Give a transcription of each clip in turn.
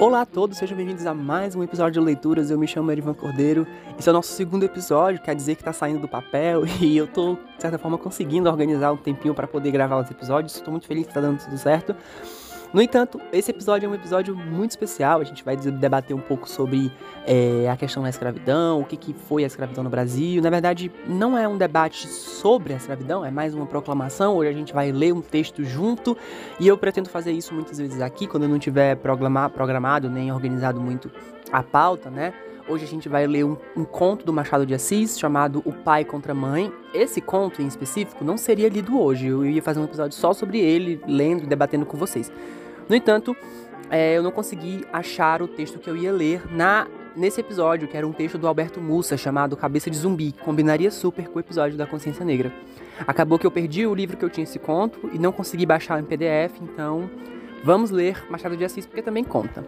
Olá a todos, sejam bem-vindos a mais um episódio de Leituras. Eu me chamo Erivan Cordeiro. Esse é o nosso segundo episódio, quer dizer que tá saindo do papel e eu tô, de certa forma, conseguindo organizar um tempinho para poder gravar os episódios. Estou muito feliz que tá dando tudo certo. No entanto, esse episódio é um episódio muito especial. A gente vai debater um pouco sobre é, a questão da escravidão, o que, que foi a escravidão no Brasil. Na verdade, não é um debate sobre a escravidão, é mais uma proclamação. Hoje a gente vai ler um texto junto e eu pretendo fazer isso muitas vezes aqui, quando eu não tiver programado nem organizado muito a pauta, né? Hoje a gente vai ler um, um, conto do Machado de Assis chamado O Pai contra a Mãe. Esse conto em específico não seria lido hoje, eu ia fazer um episódio só sobre ele, lendo e debatendo com vocês. No entanto, é, eu não consegui achar o texto que eu ia ler na nesse episódio, que era um texto do Alberto Mussa chamado Cabeça de Zumbi, que combinaria super com o episódio da Consciência Negra. Acabou que eu perdi o livro que eu tinha esse conto e não consegui baixar em PDF, então vamos ler Machado de Assis porque também conta.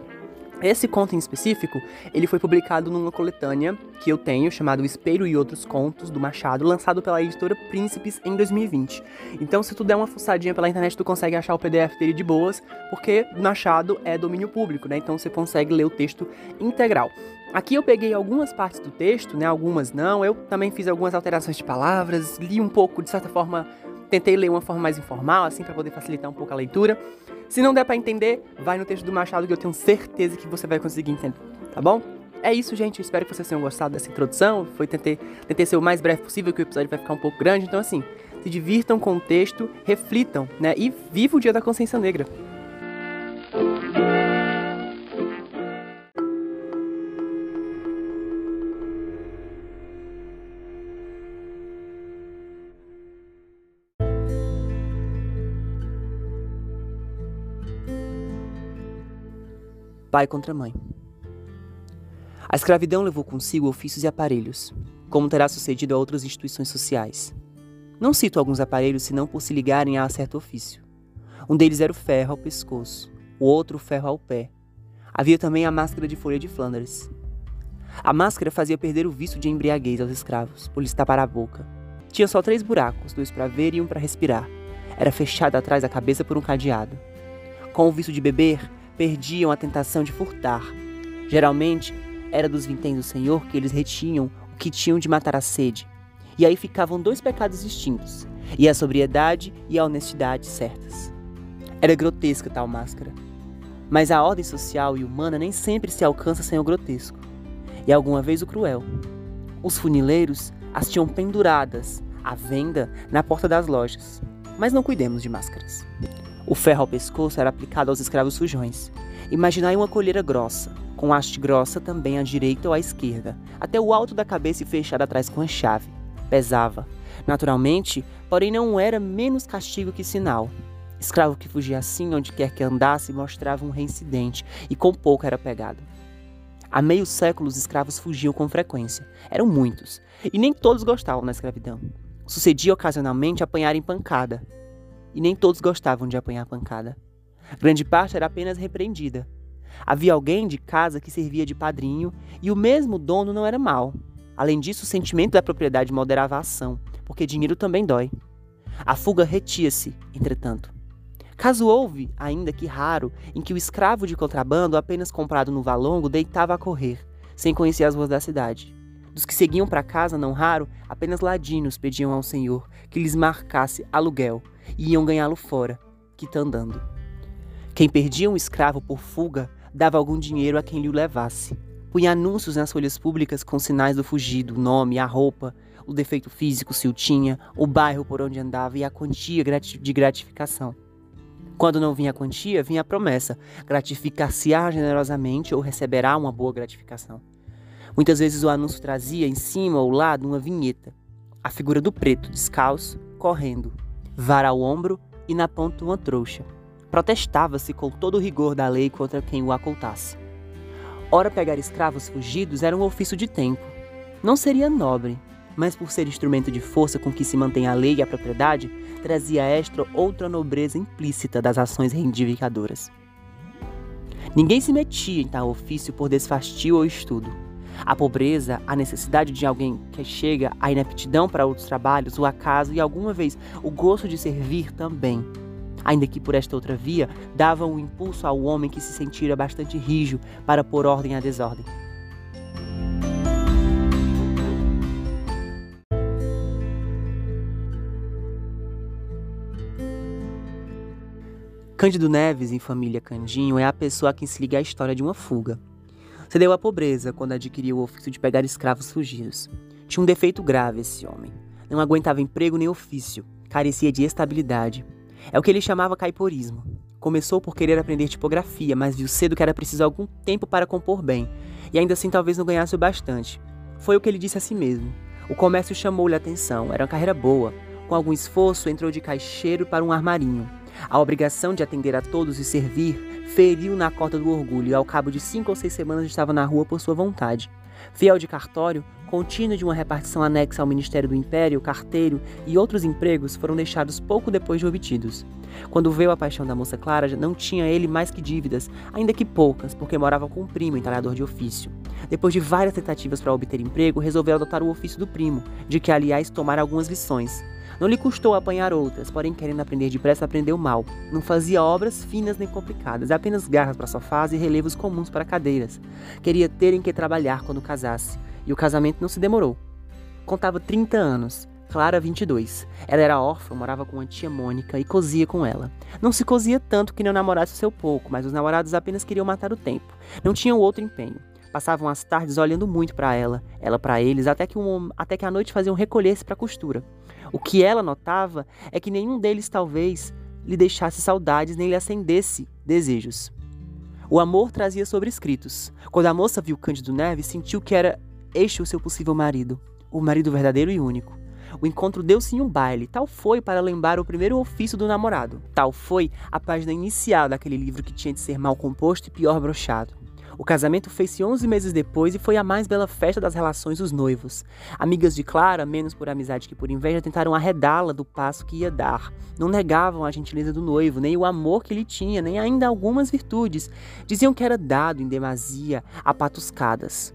Esse conto em específico, ele foi publicado numa coletânea que eu tenho, chamado O Espelho e Outros Contos, do Machado, lançado pela editora Príncipes em 2020. Então, se tu der uma fuçadinha pela internet, tu consegue achar o PDF dele de boas, porque Machado é domínio público, né? Então você consegue ler o texto integral. Aqui eu peguei algumas partes do texto, né? Algumas não. Eu também fiz algumas alterações de palavras, li um pouco, de certa forma, tentei ler uma forma mais informal, assim, para poder facilitar um pouco a leitura. Se não der para entender, vai no texto do Machado que eu tenho certeza que você vai conseguir entender, tá bom? É isso, gente. Espero que vocês tenham gostado dessa introdução. Foi tentei, tentei ser o mais breve possível, que o episódio vai ficar um pouco grande. Então, assim, se divirtam com o texto, reflitam, né? E viva o Dia da Consciência Negra. Pai contra mãe. A escravidão levou consigo ofícios e aparelhos, como terá sucedido a outras instituições sociais. Não cito alguns aparelhos senão por se ligarem a certo ofício. Um deles era o ferro ao pescoço, o outro o ferro ao pé. Havia também a máscara de folha de Flandres. A máscara fazia perder o vício de embriaguez aos escravos, por lhes tapar a boca. Tinha só três buracos, dois para ver e um para respirar. Era fechada atrás da cabeça por um cadeado. Com o vício de beber, perdiam a tentação de furtar. Geralmente, era dos vinténs do Senhor que eles retinham o que tinham de matar a sede. E aí ficavam dois pecados distintos, e a sobriedade e a honestidade certas. Era grotesca tal máscara. Mas a ordem social e humana nem sempre se alcança sem o grotesco, e alguma vez o cruel. Os funileiros as tinham penduradas, à venda, na porta das lojas. Mas não cuidemos de máscaras. O ferro ao pescoço era aplicado aos escravos sujões. Imaginai uma colheira grossa, com haste grossa também à direita ou à esquerda, até o alto da cabeça e fechada atrás com a chave. Pesava. Naturalmente, porém não era menos castigo que sinal. Escravo que fugia assim onde quer que andasse mostrava um reincidente e com pouco era pegado. Há meio século os escravos fugiam com frequência. Eram muitos, e nem todos gostavam da escravidão. Sucedia ocasionalmente apanharem pancada, e nem todos gostavam de apanhar pancada. Grande parte era apenas repreendida. Havia alguém de casa que servia de padrinho e o mesmo dono não era mau. Além disso, o sentimento da propriedade moderava a ação, porque dinheiro também dói. A fuga retia-se, entretanto. Caso houve, ainda que raro, em que o escravo de contrabando, apenas comprado no valongo, deitava a correr, sem conhecer as ruas da cidade. Dos que seguiam para casa, não raro, apenas ladinos pediam ao senhor que lhes marcasse aluguel e iam ganhá-lo fora, quitandando. Quem perdia um escravo por fuga dava algum dinheiro a quem lhe o levasse. Punha anúncios nas folhas públicas com sinais do fugido, o nome, a roupa, o defeito físico se o tinha, o bairro por onde andava e a quantia de gratificação. Quando não vinha a quantia, vinha a promessa: gratificar-se-á generosamente ou receberá uma boa gratificação. Muitas vezes o anúncio trazia em cima ou lado uma vinheta, a figura do preto, descalço, correndo, vara ao ombro e na ponta uma trouxa. Protestava-se com todo o rigor da lei contra quem o acoltasse. Ora, pegar escravos fugidos era um ofício de tempo. Não seria nobre, mas por ser instrumento de força com que se mantém a lei e a propriedade, trazia extra outra nobreza implícita das ações reivindicadoras. Ninguém se metia em tal ofício por desfastio ou estudo. A pobreza, a necessidade de alguém que chega, a inaptidão para outros trabalhos, o acaso e alguma vez o gosto de servir também. ainda que por esta outra via, davam o um impulso ao homem que se sentira bastante rijo para pôr ordem à desordem. Cândido Neves, em Família Candinho, é a pessoa a quem se liga a história de uma fuga. Cedeu à pobreza quando adquiriu o ofício de pegar escravos fugidos. Tinha um defeito grave esse homem. Não aguentava emprego nem ofício, carecia de estabilidade. É o que ele chamava caiporismo. Começou por querer aprender tipografia, mas viu cedo que era preciso algum tempo para compor bem, e ainda assim talvez não ganhasse o bastante. Foi o que ele disse a si mesmo. O comércio chamou-lhe a atenção, era uma carreira boa. Com algum esforço, entrou de caixeiro para um armarinho. A obrigação de atender a todos e servir feriu na corda do orgulho e ao cabo de cinco ou seis semanas estava na rua por sua vontade. Fiel de cartório, contínuo de uma repartição anexa ao Ministério do Império, carteiro e outros empregos foram deixados pouco depois de obtidos. Quando veio a paixão da moça Clara, não tinha ele mais que dívidas, ainda que poucas, porque morava com um primo, entalhador de ofício. Depois de várias tentativas para obter emprego, resolveu adotar o ofício do primo, de que, aliás, tomara algumas lições. Não lhe custou apanhar outras, porém, querendo aprender depressa, aprendeu mal. Não fazia obras finas nem complicadas, apenas garras para sofás e relevos comuns para cadeiras. Queria ter em que trabalhar quando casasse, e o casamento não se demorou. Contava 30 anos, Clara 22. Ela era órfã, morava com a tia Mônica e cozia com ela. Não se cozia tanto que não namorasse o seu pouco, mas os namorados apenas queriam matar o tempo. Não tinham outro empenho. Passavam as tardes olhando muito para ela, ela para eles, até que, um, até que à noite faziam recolher-se para a costura. O que ela notava é que nenhum deles talvez lhe deixasse saudades nem lhe acendesse desejos. O amor trazia sobrescritos. Quando a moça viu Cândido Neves, sentiu que era este o seu possível marido, o marido verdadeiro e único. O encontro deu-se em um baile, tal foi para lembrar o primeiro ofício do namorado. Tal foi a página inicial daquele livro que tinha de ser mal composto e pior brochado. O casamento fez-se 11 meses depois e foi a mais bela festa das relações dos noivos. Amigas de Clara, menos por amizade que por inveja, tentaram arredá-la do passo que ia dar. Não negavam a gentileza do noivo, nem o amor que ele tinha, nem ainda algumas virtudes. Diziam que era dado em demasia a patuscadas.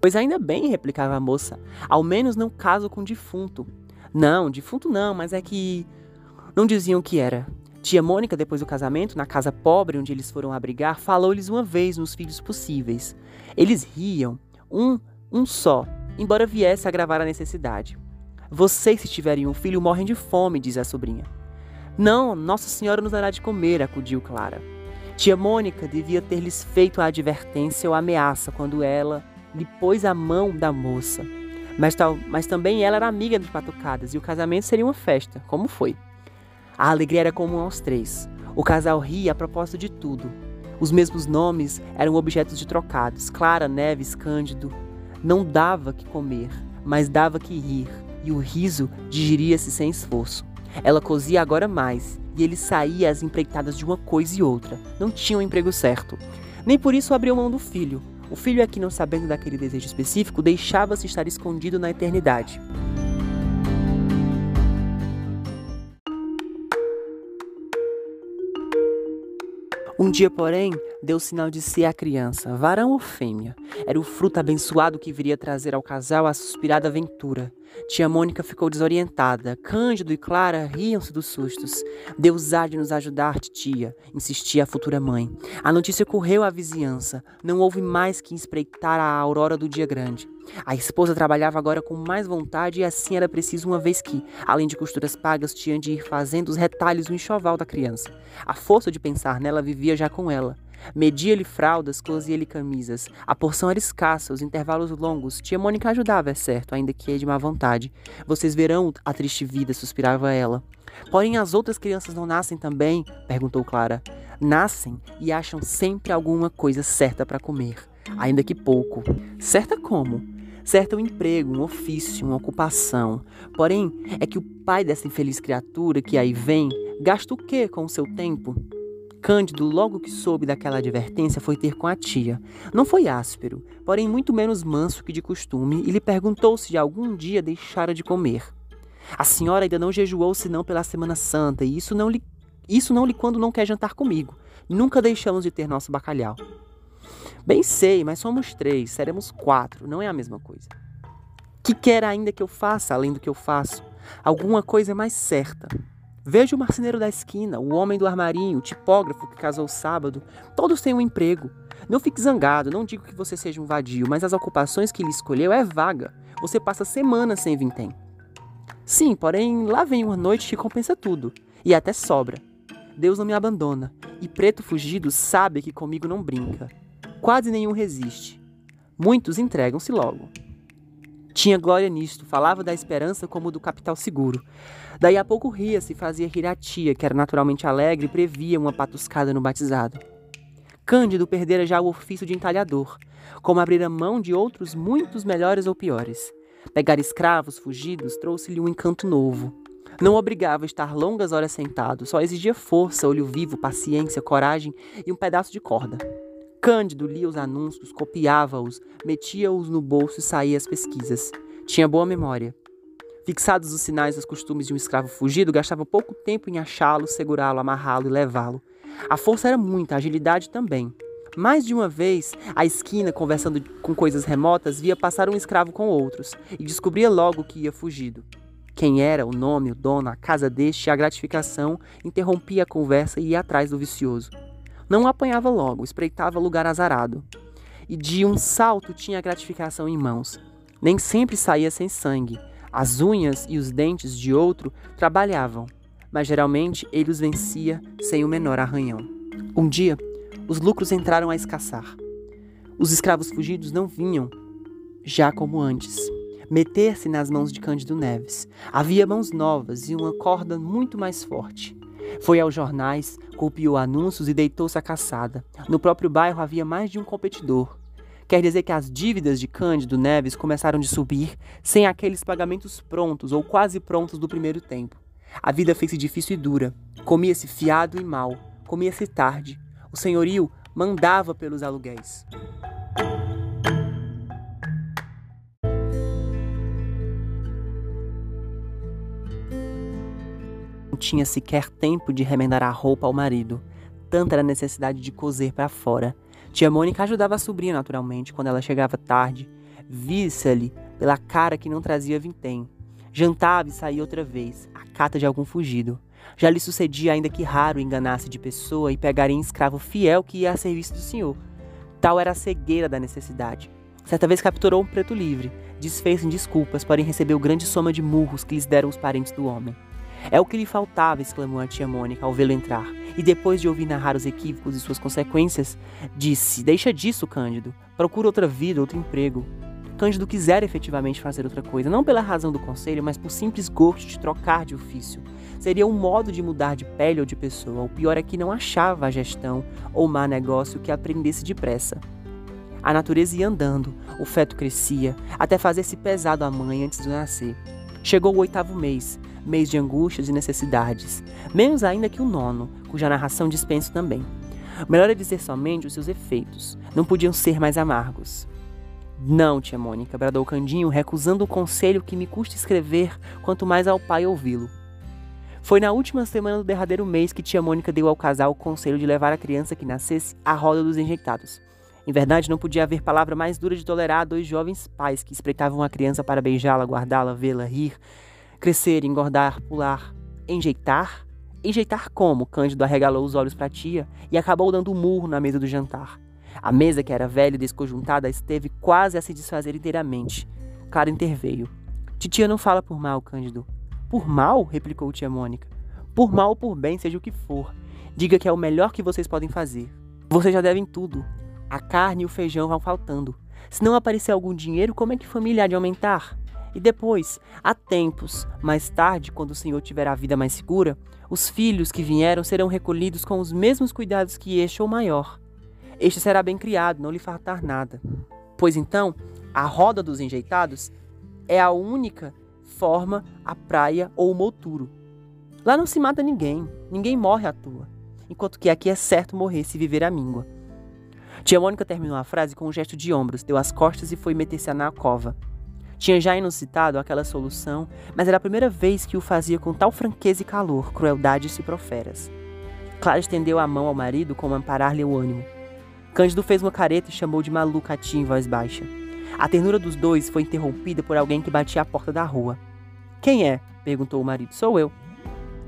Pois ainda bem, replicava a moça, ao menos não caso com defunto. Não, defunto não, mas é que. Não diziam que era. Tia Mônica, depois do casamento, na casa pobre onde eles foram abrigar, falou-lhes uma vez nos filhos possíveis. Eles riam, um, um só, embora viesse a agravar a necessidade. Vocês, se tiverem um filho, morrem de fome, diz a sobrinha. Não, Nossa Senhora nos dará de comer, acudiu Clara. Tia Mônica devia ter-lhes feito a advertência ou a ameaça quando ela lhe pôs a mão da moça. Mas, tal, mas também ela era amiga de Patucadas e o casamento seria uma festa, como foi. A alegria era comum aos três. O casal ria a propósito de tudo. Os mesmos nomes eram objetos de trocados. Clara, Neves, Cândido. Não dava que comer, mas dava que rir, e o riso digeria-se sem esforço. Ela cozia agora mais, e ele saía às empreitadas de uma coisa e outra. Não tinha o um emprego certo. Nem por isso abriu mão do filho. O filho é que, não sabendo daquele desejo específico, deixava-se estar escondido na eternidade. Um dia, porém, deu sinal de ser a criança, varão ou fêmea. Era o fruto abençoado que viria trazer ao casal a suspirada aventura. Tia Mônica ficou desorientada. Cândido e Clara riam-se dos sustos. Deus há de nos ajudar, tia, insistia a futura mãe. A notícia correu à vizinhança. Não houve mais que espreitar a aurora do dia grande. A esposa trabalhava agora com mais vontade e assim era preciso uma vez que, além de costuras pagas, tinha de ir fazendo os retalhos no enxoval da criança. A força de pensar nela vivia já com ela. Media-lhe fraldas, cosia-lhe camisas. A porção era escassa, os intervalos longos. Tia Mônica ajudava, é certo, ainda que de má vontade. Vocês verão a triste vida, suspirava ela. Porém, as outras crianças não nascem também? perguntou Clara. Nascem e acham sempre alguma coisa certa para comer, ainda que pouco. Certa como? Certa um emprego, um ofício, uma ocupação. Porém, é que o pai dessa infeliz criatura que aí vem gasta o quê com o seu tempo? Cândido, logo que soube daquela advertência, foi ter com a tia. Não foi áspero, porém muito menos manso que de costume, e lhe perguntou se de algum dia deixara de comer. A senhora ainda não jejuou senão pela Semana Santa, e isso não lhe, isso não lhe quando não quer jantar comigo. Nunca deixamos de ter nosso bacalhau. Bem sei, mas somos três, seremos quatro, não é a mesma coisa. Que quer ainda que eu faça além do que eu faço? Alguma coisa mais certa. Veja o marceneiro da esquina, o homem do armarinho, o tipógrafo que casou sábado. Todos têm um emprego. Não fique zangado, não digo que você seja um vadio, mas as ocupações que ele escolheu é vaga. Você passa semanas sem vintém. Sim, porém, lá vem uma noite que compensa tudo. E até sobra. Deus não me abandona. E preto fugido sabe que comigo não brinca. Quase nenhum resiste. Muitos entregam-se logo. Tinha glória nisto, falava da esperança como do capital seguro. Daí a pouco ria-se e fazia rir a tia, que era naturalmente alegre e previa uma patuscada no batizado. Cândido perdera já o ofício de entalhador, como abrir mão de outros muitos melhores ou piores. Pegar escravos fugidos trouxe-lhe um encanto novo. Não obrigava a estar longas horas sentado, só exigia força, olho vivo, paciência, coragem e um pedaço de corda. Cândido lia os anúncios, copiava-os, metia-os no bolso e saía às pesquisas. Tinha boa memória. Fixados os sinais e os costumes de um escravo fugido, gastava pouco tempo em achá-lo, segurá-lo, amarrá-lo e levá-lo. A força era muita, a agilidade também. Mais de uma vez, à esquina, conversando com coisas remotas, via passar um escravo com outros e descobria logo que ia fugido. Quem era, o nome, o dono, a casa deste, a gratificação, interrompia a conversa e ia atrás do vicioso. Não apanhava logo, espreitava lugar azarado. E de um salto tinha a gratificação em mãos. Nem sempre saía sem sangue. As unhas e os dentes de outro trabalhavam, mas geralmente ele os vencia sem o menor arranhão. Um dia, os lucros entraram a escassar. Os escravos fugidos não vinham, já como antes, meter-se nas mãos de Cândido Neves. Havia mãos novas e uma corda muito mais forte. Foi aos jornais, copiou anúncios e deitou-se à caçada. No próprio bairro havia mais de um competidor. Quer dizer que as dívidas de Cândido Neves começaram de subir sem aqueles pagamentos prontos ou quase prontos do primeiro tempo. A vida fez-se difícil e dura. Comia-se fiado e mal. Comia-se tarde. O senhorio mandava pelos aluguéis. Tinha sequer tempo de remendar a roupa ao marido. Tanta era a necessidade de coser para fora. Tia Mônica ajudava a sobrinha naturalmente quando ela chegava tarde. Visse-lhe pela cara que não trazia vintém. Jantava e saía outra vez, a cata de algum fugido. Já lhe sucedia, ainda que raro, enganar-se de pessoa e pegar em escravo fiel que ia a serviço do senhor. Tal era a cegueira da necessidade. Certa vez capturou um preto livre, desfez em desculpas, porém recebeu grande soma de murros que lhes deram os parentes do homem. É o que lhe faltava, exclamou a tia Mônica ao vê-lo entrar. E depois de ouvir narrar os equívocos e suas consequências, disse: Deixa disso, Cândido. Procura outra vida, outro emprego. Cândido quisera efetivamente fazer outra coisa, não pela razão do conselho, mas por simples gosto de trocar de ofício. Seria um modo de mudar de pele ou de pessoa. O pior é que não achava a gestão ou má negócio que aprendesse depressa. A natureza ia andando, o feto crescia, até fazer-se pesado a mãe antes de nascer. Chegou o oitavo mês, mês de angústias e necessidades, menos ainda que o nono, cuja narração dispenso também. Melhor é dizer somente os seus efeitos, não podiam ser mais amargos. Não, tia Mônica, bradou Candinho, recusando o conselho que me custa escrever, quanto mais ao pai ouvi-lo. Foi na última semana do derradeiro mês que tia Mônica deu ao casal o conselho de levar a criança que nascesse à roda dos enjeitados. Em verdade, não podia haver palavra mais dura de tolerar a dois jovens pais que espreitavam a criança para beijá-la, guardá-la, vê-la, rir, Crescer, engordar, pular, enjeitar? Enjeitar como? Cândido arregalou os olhos para a tia e acabou dando um murro na mesa do jantar. A mesa, que era velha e desconjuntada, esteve quase a se desfazer inteiramente. Clara interveio. Titia não fala por mal, Cândido. Por mal? replicou tia Mônica. Por mal ou por bem, seja o que for. Diga que é o melhor que vocês podem fazer. Vocês já devem tudo. A carne e o feijão vão faltando. Se não aparecer algum dinheiro, como é que família há de aumentar? E depois, há tempos, mais tarde, quando o Senhor tiver a vida mais segura, os filhos que vieram serão recolhidos com os mesmos cuidados que este ou maior. Este será bem criado, não lhe faltar nada. Pois então, a roda dos enjeitados é a única forma a praia ou o mouturo. Lá não se mata ninguém, ninguém morre à toa, enquanto que aqui é certo morrer se viver a míngua. Tia Mônica terminou a frase com um gesto de ombros, deu as costas e foi meter-se na cova. Tinha já inusitado aquela solução, mas era a primeira vez que o fazia com tal franqueza e calor, crueldade e proferas. Clara estendeu a mão ao marido como amparar-lhe o ânimo. Cândido fez uma careta e chamou de maluca a tia em voz baixa. A ternura dos dois foi interrompida por alguém que batia à porta da rua. Quem é? perguntou o marido. Sou eu.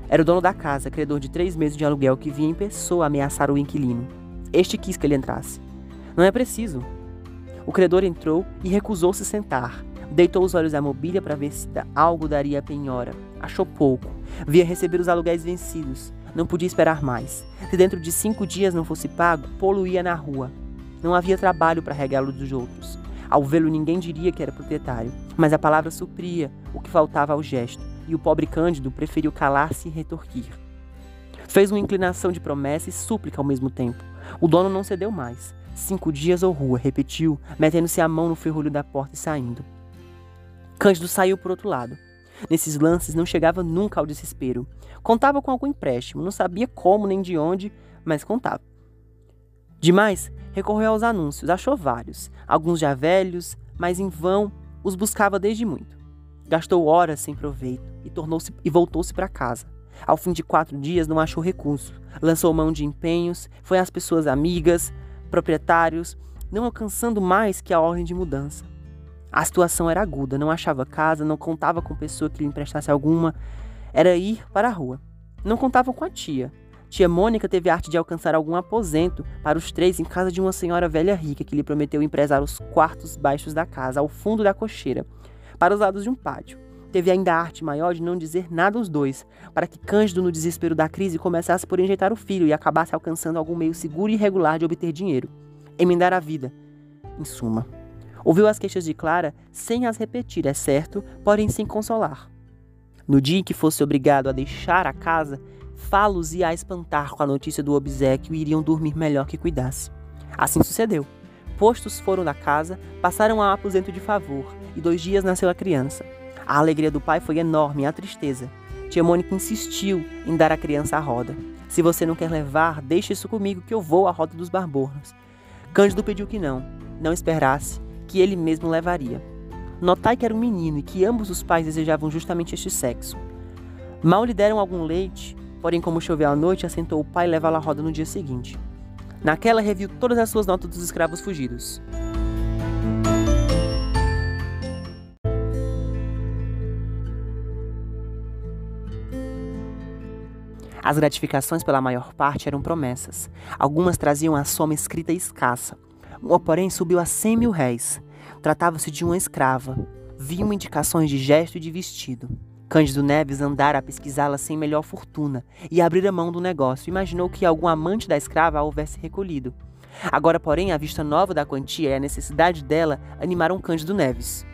Era o dono da casa, credor de três meses de aluguel, que vinha em pessoa ameaçar o inquilino. Este quis que ele entrasse. Não é preciso. O credor entrou e recusou-se sentar. Deitou os olhos à mobília para ver se algo daria a penhora. Achou pouco. Via receber os aluguéis vencidos. Não podia esperar mais. Se dentro de cinco dias não fosse pago, poluía na rua. Não havia trabalho para regá-lo dos outros. Ao vê-lo, ninguém diria que era proprietário, mas a palavra supria o que faltava ao gesto, e o pobre Cândido preferiu calar-se e retorquir. Fez uma inclinação de promessa e súplica ao mesmo tempo. O dono não cedeu mais. Cinco dias ou rua, repetiu, metendo-se a mão no ferrolho da porta e saindo. Cândido saiu por outro lado. Nesses lances não chegava nunca ao desespero. Contava com algum empréstimo, não sabia como nem de onde, mas contava. Demais, recorreu aos anúncios, achou vários, alguns já velhos, mas em vão os buscava desde muito. Gastou horas sem proveito e, tornou-se, e voltou-se para casa. Ao fim de quatro dias não achou recurso, lançou mão de empenhos, foi às pessoas amigas, proprietários, não alcançando mais que a ordem de mudança. A situação era aguda, não achava casa, não contava com pessoa que lhe emprestasse alguma, era ir para a rua. Não contava com a tia. Tia Mônica teve a arte de alcançar algum aposento para os três em casa de uma senhora velha rica que lhe prometeu empresar os quartos baixos da casa, ao fundo da cocheira, para os lados de um pátio. Teve ainda a arte maior de não dizer nada aos dois, para que Cândido, no desespero da crise, começasse por enjeitar o filho e acabasse alcançando algum meio seguro e regular de obter dinheiro. Emendar a vida. Em suma. Ouviu as queixas de Clara sem as repetir, é certo, porém sem consolar. No dia em que fosse obrigado a deixar a casa, Falos ia a espantar com a notícia do obsequio e iriam dormir melhor que cuidasse. Assim sucedeu. Postos foram da casa, passaram a aposento de favor, e dois dias nasceu a criança. A alegria do pai foi enorme, a tristeza. Tia Mônica insistiu em dar a criança a roda. Se você não quer levar, deixe isso comigo que eu vou à roda dos barbornos. Cândido pediu que não, não esperasse, que ele mesmo levaria. Notai que era um menino e que ambos os pais desejavam justamente este sexo. Mal lhe deram algum leite, porém, como choveu à noite, assentou o pai levá-la à roda no dia seguinte. Naquela reviu todas as suas notas dos escravos fugidos. As gratificações, pela maior parte, eram promessas. Algumas traziam a soma escrita escassa, uma, porém, subiu a cem mil réis. Tratava-se de uma escrava. Viam indicações de gesto e de vestido. Cândido Neves andara a pesquisá-la sem melhor fortuna e a mão do negócio. Imaginou que algum amante da escrava a houvesse recolhido. Agora, porém, a vista nova da quantia e a necessidade dela animaram Cândido Neves.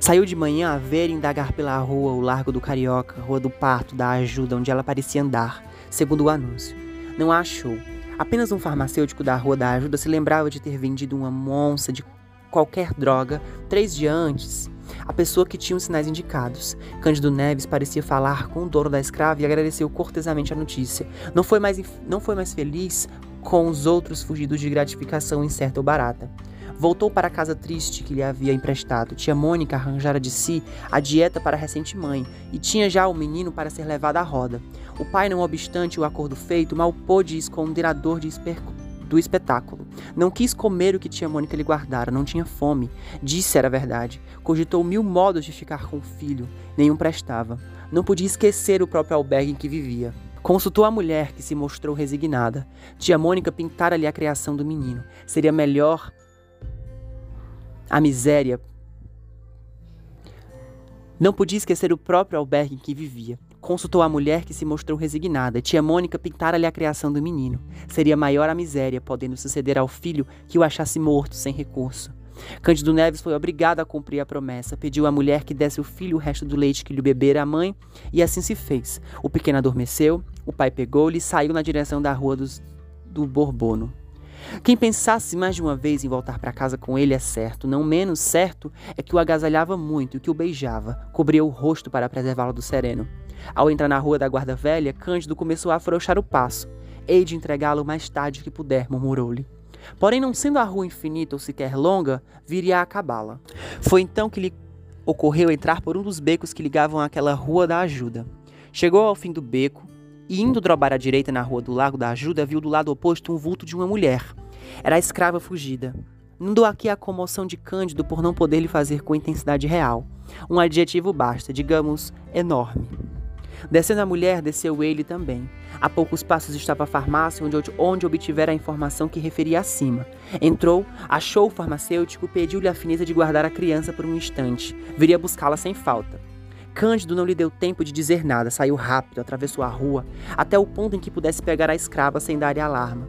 Saiu de manhã a ver e indagar pela rua, o Largo do Carioca, Rua do Parto, da Ajuda, onde ela parecia andar, segundo o anúncio. Não a achou. Apenas um farmacêutico da Rua da Ajuda se lembrava de ter vendido uma monça de qualquer droga três dias antes. A pessoa que tinha os sinais indicados. Cândido Neves parecia falar com o dono da escrava e agradeceu cortesamente a notícia. Não foi mais, não foi mais feliz com os outros fugidos de gratificação incerta ou barata. Voltou para a casa triste que lhe havia emprestado. Tia Mônica arranjara de si a dieta para a recente mãe e tinha já o menino para ser levado à roda. O pai, não obstante o acordo feito, mal pôde esconder a dor do espetáculo. Não quis comer o que tia Mônica lhe guardara, não tinha fome. Disse era verdade. Cogitou mil modos de ficar com o filho, nenhum prestava. Não podia esquecer o próprio albergue em que vivia. Consultou a mulher, que se mostrou resignada. Tia Mônica pintara-lhe a criação do menino. Seria melhor a miséria. Não podia esquecer o próprio albergue em que vivia. Consultou a mulher que se mostrou resignada. Tia Mônica pintara-lhe a criação do menino. Seria maior a miséria, podendo suceder ao filho que o achasse morto, sem recurso. Cândido Neves foi obrigado a cumprir a promessa. Pediu à mulher que desse ao filho o resto do leite que lhe bebera a mãe, e assim se fez. O pequeno adormeceu, o pai pegou-lhe e saiu na direção da rua dos, do Borbono. Quem pensasse mais de uma vez em voltar para casa com ele é certo, não menos certo é que o agasalhava muito e que o beijava, cobria o rosto para preservá-lo do sereno. Ao entrar na rua da Guarda Velha, Cândido começou a afrouxar o passo. Hei de entregá-lo mais tarde que puder, murmurou-lhe. Porém, não sendo a rua infinita ou sequer longa, viria a acabá-la. Foi então que lhe ocorreu entrar por um dos becos que ligavam àquela Rua da Ajuda. Chegou ao fim do beco, e indo drobar à direita na rua do Lago da Ajuda, viu do lado oposto um vulto de uma mulher. Era a escrava fugida. Não dou aqui a comoção de Cândido por não poder lhe fazer com intensidade real. Um adjetivo basta, digamos, enorme. Descendo a mulher, desceu ele também. A poucos passos estava a farmácia onde, onde obtivera a informação que referia acima. Entrou, achou o farmacêutico, pediu-lhe a fineza de guardar a criança por um instante. Viria buscá-la sem falta. Cândido não lhe deu tempo de dizer nada, saiu rápido, atravessou a rua, até o ponto em que pudesse pegar a escrava sem dar alarma.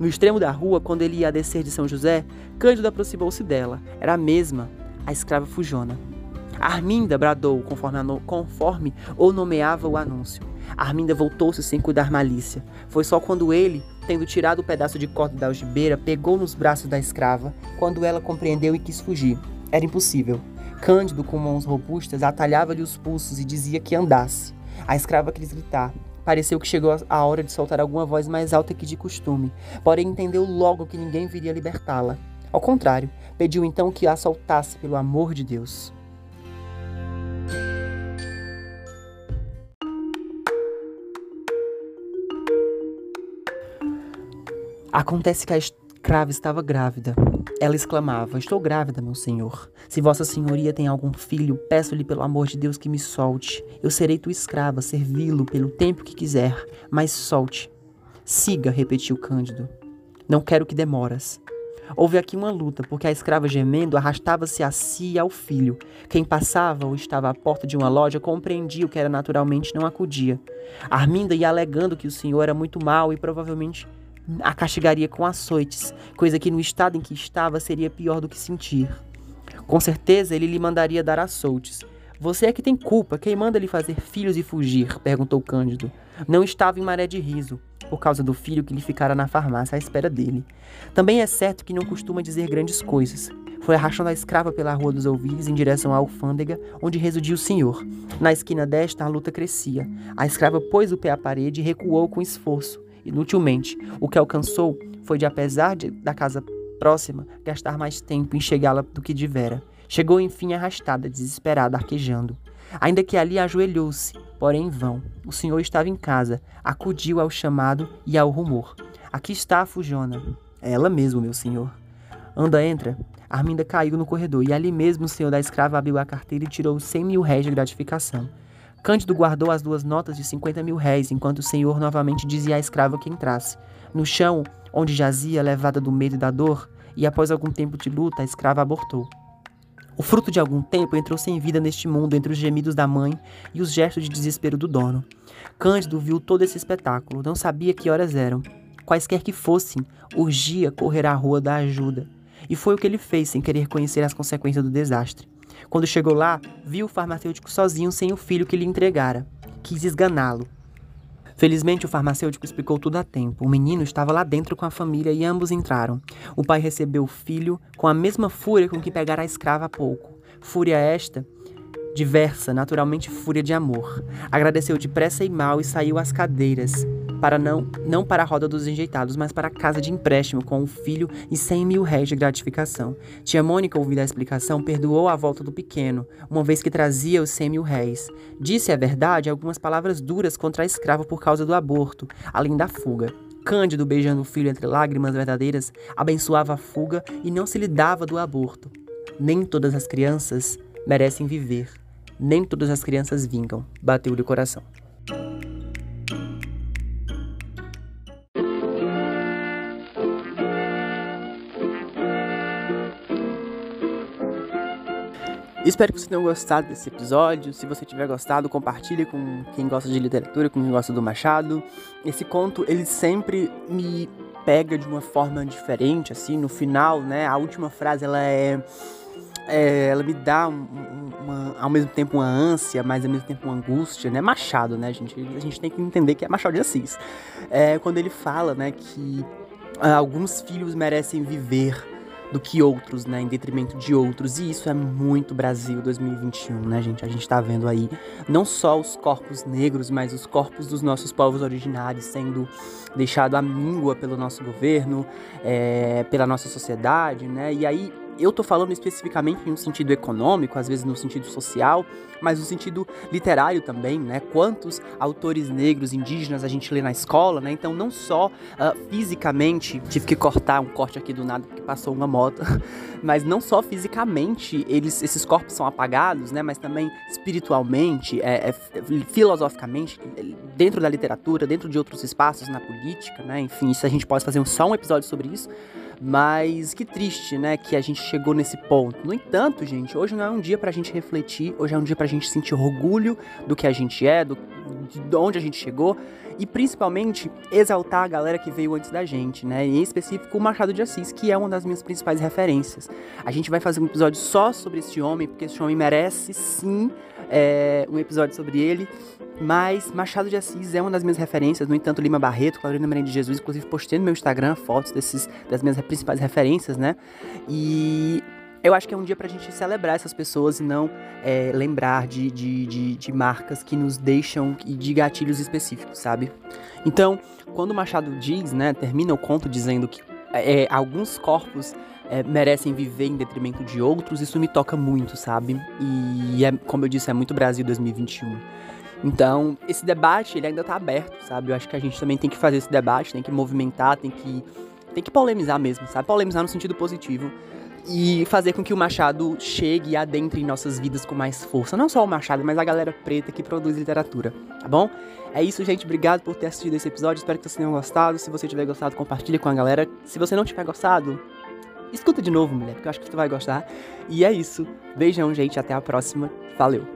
No extremo da rua, quando ele ia descer de São José, Cândido aproximou-se dela. Era a mesma, a escrava fujona. Arminda bradou, conforme, no... conforme ou nomeava o anúncio. Arminda voltou-se sem cuidar malícia. Foi só quando ele, tendo tirado o pedaço de corda da algibeira, pegou nos braços da escrava, quando ela compreendeu e quis fugir. Era impossível. Cândido, com mãos robustas, atalhava-lhe os pulsos e dizia que andasse. A escrava quis gritar. Pareceu que chegou a hora de soltar alguma voz mais alta que de costume, porém entendeu logo que ninguém viria libertá-la. Ao contrário, pediu então que a soltasse pelo amor de Deus. Acontece que a escrava estava grávida. Ela exclamava: Estou grávida, meu senhor. Se vossa senhoria tem algum filho, peço-lhe pelo amor de Deus que me solte. Eu serei tua escrava, servi-lo pelo tempo que quiser, mas solte. Siga, repetiu Cândido. Não quero que demoras. Houve aqui uma luta, porque a escrava gemendo arrastava-se a si e ao filho. Quem passava ou estava à porta de uma loja compreendia o que era naturalmente não acudia. Arminda ia alegando que o senhor era muito mau e provavelmente a castigaria com açoites, coisa que no estado em que estava seria pior do que sentir. Com certeza ele lhe mandaria dar açoites. Você é que tem culpa, quem manda lhe fazer filhos e fugir? perguntou Cândido. Não estava em maré de riso, por causa do filho que lhe ficara na farmácia à espera dele. Também é certo que não costuma dizer grandes coisas. Foi arrastando a escrava pela Rua dos Ouvidos em direção à alfândega, onde residia o senhor. Na esquina desta, a luta crescia. A escrava pôs o pé à parede e recuou com esforço inutilmente. O que alcançou foi de, apesar de, da casa próxima, gastar mais tempo em chegá-la do que devera. Chegou enfim arrastada, desesperada, arquejando. Ainda que ali ajoelhou-se, porém em vão. O senhor estava em casa, acudiu ao chamado e ao rumor. Aqui está a Fujona. É ela mesmo, meu senhor. Anda, entra. Arminda caiu no corredor e ali mesmo o senhor da escrava abriu a carteira e tirou cem mil réis de gratificação. Cândido guardou as duas notas de 50 mil réis, enquanto o senhor novamente dizia à escrava que entrasse. No chão, onde jazia, levada do medo e da dor, e após algum tempo de luta, a escrava abortou. O fruto de algum tempo entrou sem vida neste mundo entre os gemidos da mãe e os gestos de desespero do dono. Cândido viu todo esse espetáculo, não sabia que horas eram. Quaisquer que fossem, urgia correr à rua da ajuda. E foi o que ele fez sem querer conhecer as consequências do desastre. Quando chegou lá, viu o farmacêutico sozinho sem o filho que lhe entregara. Quis esganá-lo. Felizmente, o farmacêutico explicou tudo a tempo. O menino estava lá dentro com a família e ambos entraram. O pai recebeu o filho com a mesma fúria com que pegara a escrava há pouco. Fúria esta diversa, naturalmente fúria de amor. Agradeceu depressa e mal e saiu às cadeiras, para não, não para a roda dos enjeitados, mas para a casa de empréstimo com o filho e cem mil réis de gratificação. Tia Mônica, ouvida a explicação, perdoou a volta do pequeno, uma vez que trazia os cem mil réis. Disse, a verdade, algumas palavras duras contra a escrava por causa do aborto, além da fuga. Cândido, beijando o filho entre lágrimas verdadeiras, abençoava a fuga e não se lhe dava do aborto. Nem todas as crianças merecem viver nem todas as crianças vingam. Bateu-lhe o coração. Espero que vocês tenham gostado desse episódio. Se você tiver gostado, compartilhe com quem gosta de literatura, com quem gosta do Machado. Esse conto, ele sempre me pega de uma forma diferente, assim, no final, né? A última frase, ela é é, ela me dá um, uma, ao mesmo tempo uma ânsia, mas ao mesmo tempo uma angústia, né? Machado, né, gente? A gente tem que entender que é Machado de Assis. É, quando ele fala, né, que ah, alguns filhos merecem viver do que outros, né, em detrimento de outros. E isso é muito Brasil 2021, né, gente? A gente tá vendo aí não só os corpos negros, mas os corpos dos nossos povos originários sendo deixado à míngua pelo nosso governo, é, pela nossa sociedade, né? E aí eu tô falando especificamente em um sentido econômico, às vezes no sentido social, mas no sentido literário também, né? Quantos autores negros, indígenas a gente lê na escola, né? Então, não só uh, fisicamente, tive que cortar um corte aqui do nada porque passou uma moto, mas não só fisicamente eles, esses corpos são apagados, né? Mas também espiritualmente, é, é, filosoficamente, dentro da literatura, dentro de outros espaços na política, né? Enfim, isso a gente pode fazer só um episódio sobre isso. Mas que triste, né, que a gente chegou nesse ponto. No entanto, gente, hoje não é um dia pra gente refletir, hoje é um dia pra gente sentir orgulho do que a gente é, do, de onde a gente chegou e principalmente exaltar a galera que veio antes da gente, né? E em específico o Machado de Assis, que é uma das minhas principais referências. A gente vai fazer um episódio só sobre esse homem, porque esse homem merece sim é, um episódio sobre ele. Mas Machado de Assis é uma das minhas referências, no entanto, Lima Barreto, Claudina Maria de Jesus, inclusive postei no meu Instagram fotos desses, das minhas principais referências, né? E eu acho que é um dia pra gente celebrar essas pessoas e não é, lembrar de, de, de, de, marcas que nos deixam e de gatilhos específicos, sabe? Então, quando Machado diz, né, termina o conto dizendo que é, alguns corpos é, merecem viver em detrimento de outros, isso me toca muito, sabe? E, é, como eu disse, é muito Brasil 2021. Então, esse debate, ele ainda tá aberto, sabe? Eu acho que a gente também tem que fazer esse debate, tem que movimentar, tem que, tem que polemizar mesmo, sabe? Polemizar no sentido positivo e fazer com que o Machado chegue e adentre em nossas vidas com mais força. Não só o Machado, mas a galera preta que produz literatura, tá bom? É isso, gente. Obrigado por ter assistido esse episódio. Espero que vocês tenham gostado. Se você tiver gostado, compartilhe com a galera. Se você não tiver gostado, Escuta de novo, mulher, porque eu acho que tu vai gostar. E é isso. Beijão, gente. Até a próxima. Valeu.